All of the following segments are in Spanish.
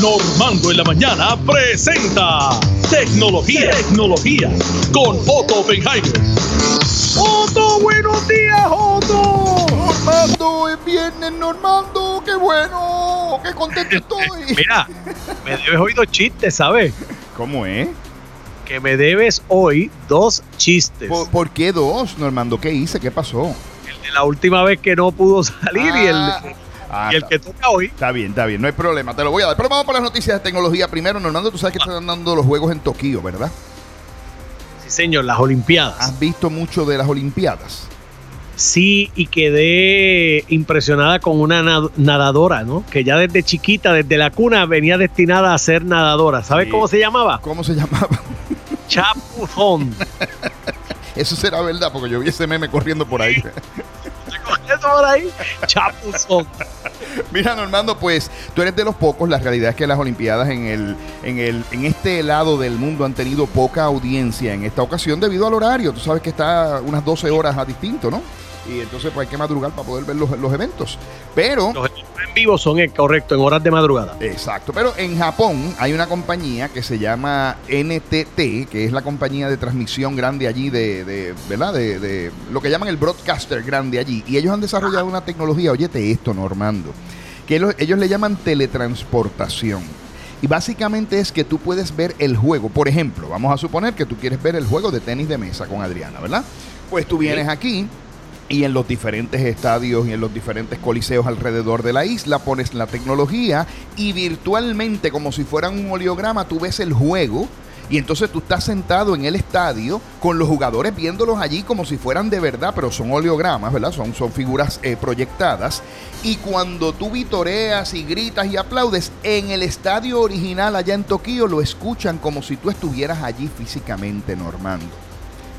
Normando en la mañana presenta Tecnología, Tecnología con Otto Oppenheimer. Otto, buenos días, Otto. Normando, es viernes, Normando, qué bueno, qué contento estoy. Mira, me debes hoy dos chistes, ¿sabes? ¿Cómo es? Que me debes hoy dos chistes. ¿Por, por qué dos, Normando? ¿Qué hice? ¿Qué pasó? El de la última vez que no pudo salir y el, Ah, ah, y el que toca hoy. Está bien, está bien, no hay problema, te lo voy a dar. Pero vamos por las noticias de tecnología primero. Normando, tú sabes que están dando los juegos en Tokio, ¿verdad? Sí, señor, las Olimpiadas. ¿Has visto mucho de las Olimpiadas? Sí, y quedé impresionada con una nad- nadadora, ¿no? Que ya desde chiquita, desde la cuna, venía destinada a ser nadadora. ¿Sabes Sí. cómo se llamaba? ¿Cómo se llamaba? Chapuzón. Eso será verdad, porque yo vi ese meme corriendo por ahí. Eso por ahí, Chapuzón. Mira, Normando, pues tú eres de los pocos. La realidad es que las Olimpiadas en el, en el, en este lado del mundo han tenido poca audiencia en esta ocasión debido al horario. Tú sabes que está unas 12 horas a distinto, ¿no? Y entonces pues hay que madrugar para poder ver los, los eventos. Pero Los eventos en vivo son, eh, correcto, en horas de madrugada. Exacto, pero en Japón hay una compañía que se llama NTT, que es la compañía de transmisión grande allí de, de- ¿verdad? De, de lo que llaman el broadcaster grande allí. Y ellos han desarrollado una tecnología, óyete esto, Normando, que lo- ellos le llaman teletransportación. Y básicamente es que tú puedes ver el juego. Por ejemplo, vamos a suponer que tú quieres ver el juego de tenis de mesa con Adriana, ¿verdad? Pues tú vienes aquí y en los diferentes estadios y en los diferentes coliseos alrededor de la isla pones la tecnología y virtualmente como si fuera un oleograma tú ves el juego y entonces tú estás sentado en el estadio con los jugadores viéndolos allí como si fueran de verdad, pero son oleogramas, ¿verdad? Son, son figuras eh, proyectadas. Y cuando tú vitoreas y gritas y aplaudes, en el estadio original allá en Tokio lo escuchan como si tú estuvieras allí físicamente, Normando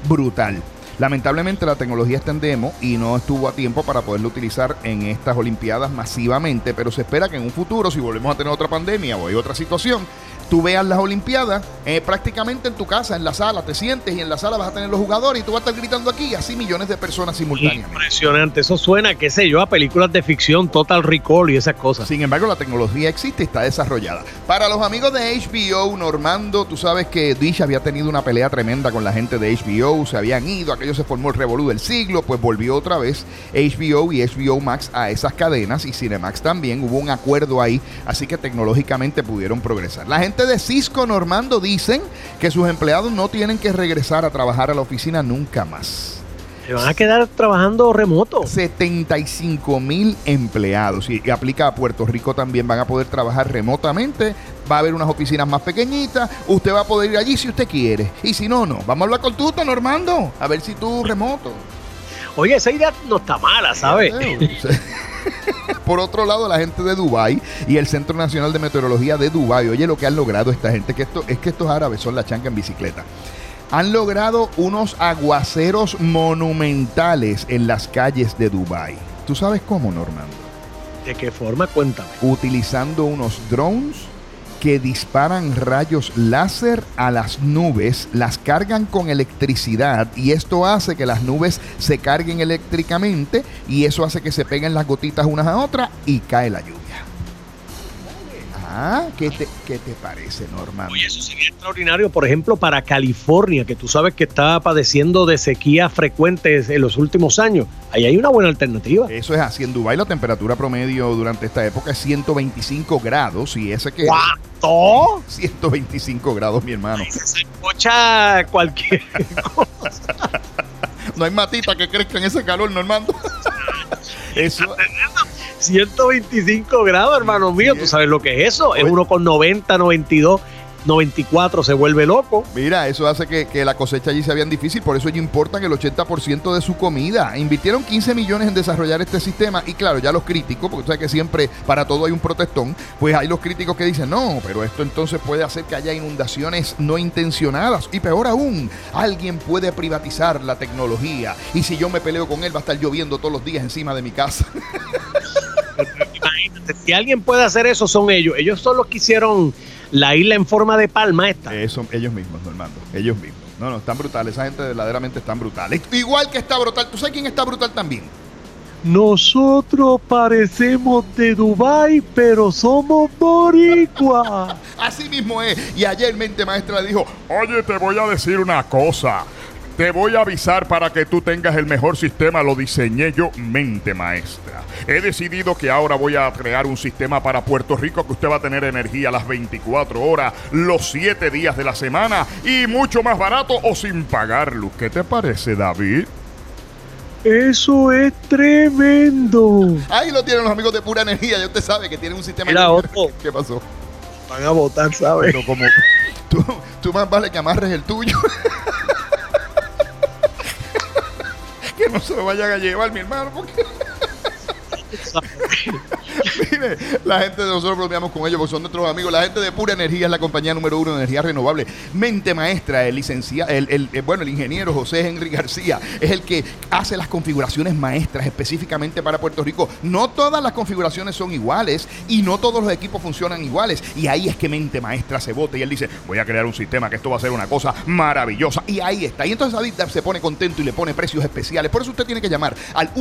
brutal. Lamentablemente la tecnología está en demo y no estuvo a tiempo para poderlo utilizar en estas Olimpiadas masivamente, pero se espera que en un futuro, si volvemos a tener otra pandemia o hay otra situación, tú veas las Olimpiadas eh, prácticamente en tu casa, en la sala, te sientes y en la sala vas a tener los jugadores y tú vas a estar gritando aquí y así millones de personas simultáneamente. Impresionante. Eso suena, qué sé yo, a películas de ficción, Total Recall y esas cosas. Sin embargo, la tecnología existe y está desarrollada. Para los amigos de HBO, Normando, tú sabes que Dish había tenido una pelea tremenda con la gente de HBO, se habían ido, aquello se formó el revolú del siglo, pues volvió otra vez HBO y HBO Max a esas cadenas y Cinemax también, hubo un acuerdo ahí, así que tecnológicamente pudieron progresar. La gente de Cisco, Normando, dicen que sus empleados no tienen que regresar a trabajar a la oficina nunca más. Se van a quedar trabajando remoto. 75 mil empleados. Y, aplica a Puerto Rico también. Van a poder trabajar remotamente. Va a haber unas oficinas más pequeñitas. Usted va a poder ir allí si usted quiere. Y si no no. Vamos a hablar con tú Normando. A ver si tú remoto. Oye, esa idea no está mala, ¿sabes? Por otro lado, la gente de Dubai y el Centro Nacional de Meteorología de Dubai, oye lo que han logrado esta gente, que esto es que estos árabes son la chanca en bicicleta. Han logrado unos aguaceros monumentales en las calles de Dubai. ¿Tú sabes cómo, Normando? ¿De qué forma? Cuéntame. Utilizando unos drones que disparan rayos láser a las nubes, las cargan con electricidad y esto hace que las nubes se carguen eléctricamente y eso hace que se peguen las gotitas unas a otras y cae la lluvia. Ah, ¿qué te, qué te parece, Norman? Oye, eso sería extraordinario, por ejemplo, para California, que tú sabes que está padeciendo de sequías frecuentes en los últimos años. Ahí hay una buena alternativa. Eso es así. En Dubái la temperatura promedio durante esta época es 125 grados y ese que... ¿Cuánto? 125 grados, mi hermano. Se escucha cualquier cosa. No hay matita que crezca en ese calor, Normando. Eso, 125 grados, hermano mío. ¿Tú sabes lo que es eso? Es uno con 90, 92, 94, se vuelve loco. mira, eso hace que, que la cosecha allí sea bien difícil, por eso ellos importan el 80% de su comida. Invirtieron 15 millones en desarrollar este sistema y claro, ya los críticos, porque tú sabes que siempre para todo hay un protestón, pues hay los críticos que dicen, no, pero esto entonces puede hacer que haya inundaciones no intencionadas y peor aún, alguien puede privatizar la tecnología y si yo me peleo con él va a estar lloviendo todos los días encima de mi casa. Si alguien puede hacer eso, son ellos. Ellos son los que hicieron la isla en forma de palma esta. Eso, ellos mismos, Normando, ellos mismos. No, no, están brutales, esa gente verdaderamente están brutales. Igual que está brutal, ¿tú sabes quién está brutal también? Nosotros parecemos de Dubai, pero somos boricua. Así mismo es. Y ayer mente maestra le dijo, oye, te voy a decir una cosa. Te voy a avisar para que tú tengas el mejor sistema. Lo diseñé yo, mente maestra. He decidido que ahora voy a crear un sistema para Puerto Rico que usted va a tener energía las 24 horas, los 7 días de la semana y mucho más barato o sin pagar luz. ¿Qué te parece, David? Eso es tremendo. Ahí lo tienen los amigos de Pura Energía. Ya usted sabe que tienen un sistema. Mira, Otto. ¿Qué pasó? Van a votar, ¿sabes? Pero como tú, tú más vale que amarres el tuyo. Que no se lo vayan a llevar, mi hermano, porque Mire, la gente de nosotros bromeamos con ellos porque son nuestros amigos. La gente de Pura Energía es la compañía número uno de energía renovable. Mente maestra, el licenciado, el, el- bueno, el ingeniero José Henry García es el que hace las configuraciones maestras específicamente para Puerto Rico. No todas las configuraciones son iguales y no todos los equipos funcionan iguales. Y ahí es que Mente Maestra se vota y él dice, voy a crear un sistema que esto va a ser una cosa maravillosa. Y ahí está. Y entonces David se pone contento y le pone precios especiales. Por eso usted tiene que llamar al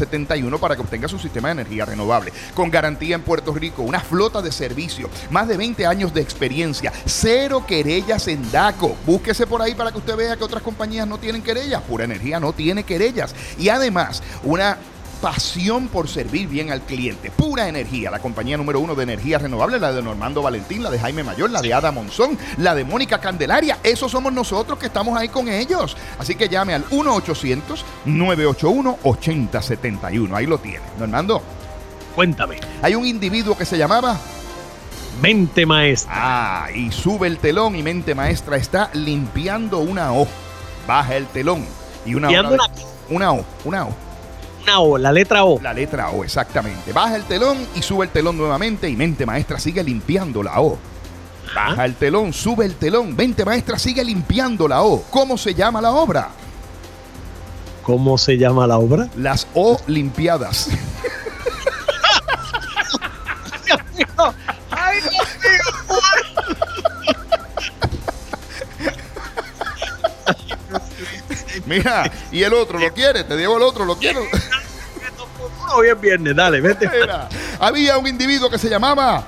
1-800-981-8071 para que obtenga su sistema de energía renovable. Con garantía en Puerto Rico, una flota de servicio, más de 20 años de experiencia, cero querellas en DACO. Búsquese por ahí para que usted vea que otras compañías no tienen querellas. Pura Energía no tiene querellas. Y además, una pasión por servir bien al cliente. Pura energía, la compañía número uno de energía renovable, la de Normando Valentín, la de Jaime Mayor, la de Ada Monzón, la de Mónica Candelaria. Esos somos nosotros que estamos ahí con ellos. Así que llame al 1-800-981-8071. Ahí lo tiene. Normando, Cuéntame. hay un individuo que se llamaba... Mente maestra. Ah, y sube el telón y mente maestra está limpiando una O. Baja el telón y una de- una O, una O. Una O, la letra O. La letra O, exactamente. Baja el telón y sube el telón nuevamente y mente maestra sigue limpiando la O. Baja el telón, sube el telón, mente maestra sigue limpiando la O. ¿Cómo se llama la obra? ¿Cómo se llama la obra? Las O limpiadas. ¡Ay, Dios Mira, y el otro lo quiere, te digo el otro, lo quiero. Hoy es viernes, dale, vete. Mira, había un individuo que se llamaba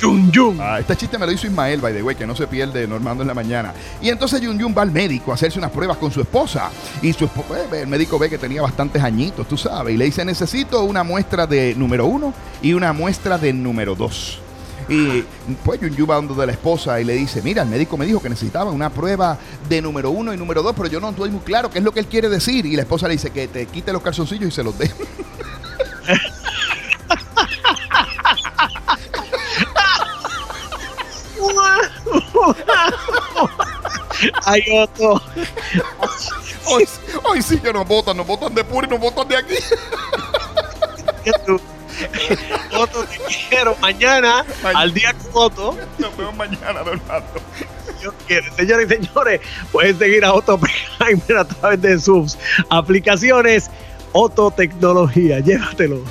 Yun Yun. Ah, este chiste me lo hizo Ismael, by the way, que no se pierde Normando en la mañana. Y entonces Yun Yun va al médico a hacerse unas pruebas con su esposa. Y su espo- eh, el médico ve que tenía bastantes añitos, tú sabes. Y le dice, necesito una muestra de número uno y una muestra de número dos. Y pues Yun Yun va donde de la esposa y le dice, mira, el médico me dijo que necesitaba una prueba de número uno y número dos, pero yo no estoy muy claro qué es lo que él quiere decir. Y la esposa le dice que te quite los calzoncillos y se los dé. Hay otro. Hoy, hoy sí que nos votan, nos votan de puro y nos votan de aquí. Otro te quiero mañana al día con Otto. Nos vemos mañana, Normando. Dios quiere. Señores y señores, pueden seguir a Otto Oppenheimer a través de sus aplicaciones Otto Tecnología. Llévatelo.